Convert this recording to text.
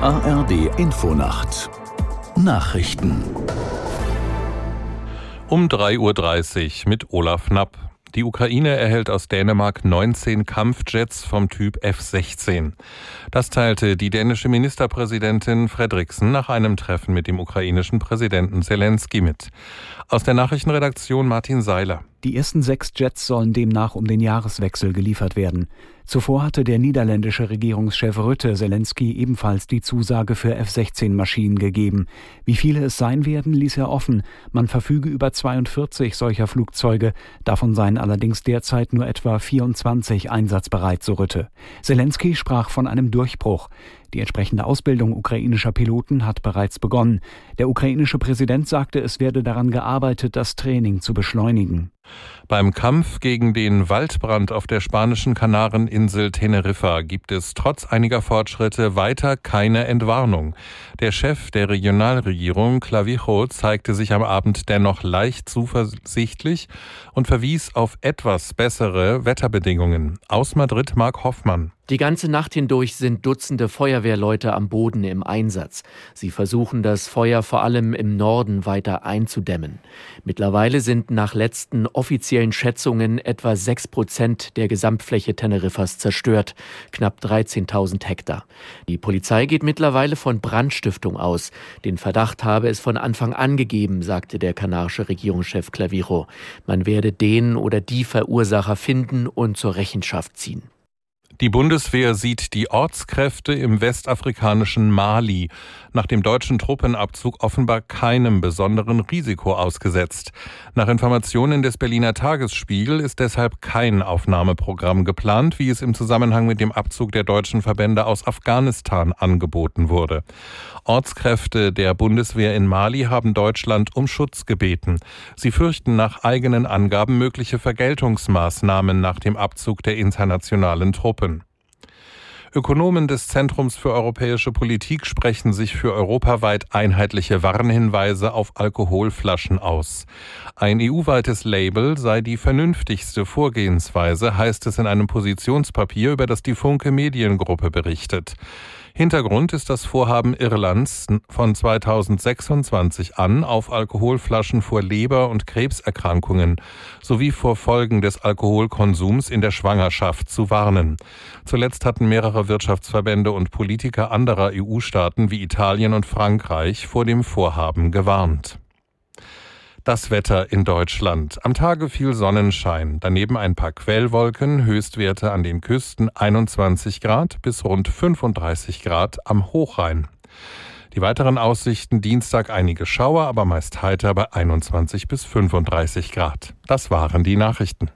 ARD Infonacht Nachrichten um 3.30 Uhr mit Olaf Knapp. Die Ukraine erhält aus Dänemark 19 Kampfjets vom Typ F-16. Das teilte die dänische Ministerpräsidentin Fredriksen nach einem Treffen mit dem ukrainischen Präsidenten Zelensky mit. Aus der Nachrichtenredaktion Martin Seiler. Die ersten sechs Jets sollen demnach um den Jahreswechsel geliefert werden. Zuvor hatte der niederländische Regierungschef Rütte Zelensky ebenfalls die Zusage für F-16-Maschinen gegeben. Wie viele es sein werden, ließ er offen. Man verfüge über 42 solcher Flugzeuge, davon seien allerdings derzeit nur etwa 24 einsatzbereit, so Rütte. Zelensky sprach von einem Durchbruch. Die entsprechende Ausbildung ukrainischer Piloten hat bereits begonnen. Der ukrainische Präsident sagte, es werde daran gearbeitet, das Training zu beschleunigen. Beim Kampf gegen den Waldbrand auf der spanischen Kanareninsel Teneriffa gibt es trotz einiger Fortschritte weiter keine Entwarnung. Der Chef der Regionalregierung, Clavijo, zeigte sich am Abend dennoch leicht zuversichtlich und verwies auf etwas bessere Wetterbedingungen. Aus Madrid Mark Hoffmann. Die ganze Nacht hindurch sind Dutzende Feuerwehrleute am Boden im Einsatz. Sie versuchen das Feuer vor allem im Norden weiter einzudämmen. Mittlerweile sind nach letzten offiziellen Schätzungen etwa sechs Prozent der Gesamtfläche Teneriffas zerstört, knapp 13.000 Hektar. Die Polizei geht mittlerweile von Brandstiftung aus. Den Verdacht habe es von Anfang an gegeben, sagte der kanarische Regierungschef Clavijo. Man werde den oder die Verursacher finden und zur Rechenschaft ziehen. Die Bundeswehr sieht die Ortskräfte im westafrikanischen Mali nach dem deutschen Truppenabzug offenbar keinem besonderen Risiko ausgesetzt. Nach Informationen des Berliner Tagesspiegel ist deshalb kein Aufnahmeprogramm geplant, wie es im Zusammenhang mit dem Abzug der deutschen Verbände aus Afghanistan angeboten wurde. Ortskräfte der Bundeswehr in Mali haben Deutschland um Schutz gebeten. Sie fürchten nach eigenen Angaben mögliche Vergeltungsmaßnahmen nach dem Abzug der internationalen Truppen. Ökonomen des Zentrums für europäische Politik sprechen sich für europaweit einheitliche Warnhinweise auf Alkoholflaschen aus. Ein EU-weites Label sei die vernünftigste Vorgehensweise, heißt es in einem Positionspapier, über das die Funke Mediengruppe berichtet. Hintergrund ist das Vorhaben Irlands von 2026 an, auf Alkoholflaschen vor Leber- und Krebserkrankungen sowie vor Folgen des Alkoholkonsums in der Schwangerschaft zu warnen. Zuletzt hatten mehrere Wirtschaftsverbände und Politiker anderer EU-Staaten wie Italien und Frankreich vor dem Vorhaben gewarnt. Das Wetter in Deutschland. Am Tage viel Sonnenschein, daneben ein paar Quellwolken, Höchstwerte an den Küsten 21 Grad bis rund 35 Grad am Hochrhein. Die weiteren Aussichten Dienstag einige Schauer, aber meist heiter bei 21 bis 35 Grad. Das waren die Nachrichten.